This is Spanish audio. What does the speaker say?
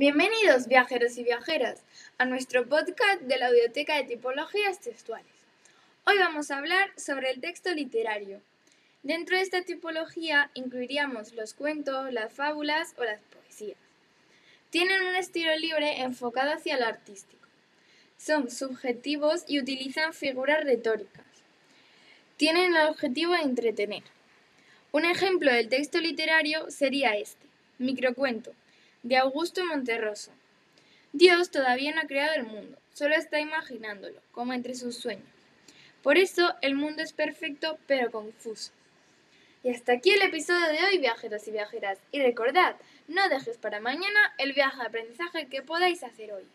Bienvenidos viajeros y viajeras a nuestro podcast de la Audioteca de Tipologías Textuales. Hoy vamos a hablar sobre el texto literario. Dentro de esta tipología incluiríamos los cuentos, las fábulas o las poesías. Tienen un estilo libre enfocado hacia lo artístico. Son subjetivos y utilizan figuras retóricas. Tienen el objetivo de entretener. Un ejemplo del texto literario sería este, microcuento, de Augusto Monterroso. Dios todavía no ha creado el mundo, solo está imaginándolo, como entre sus sueños. Por eso el mundo es perfecto pero confuso. Y hasta aquí el episodio de hoy, viajeros y viajeras. Y recordad, no dejes para mañana el viaje de aprendizaje que podáis hacer hoy.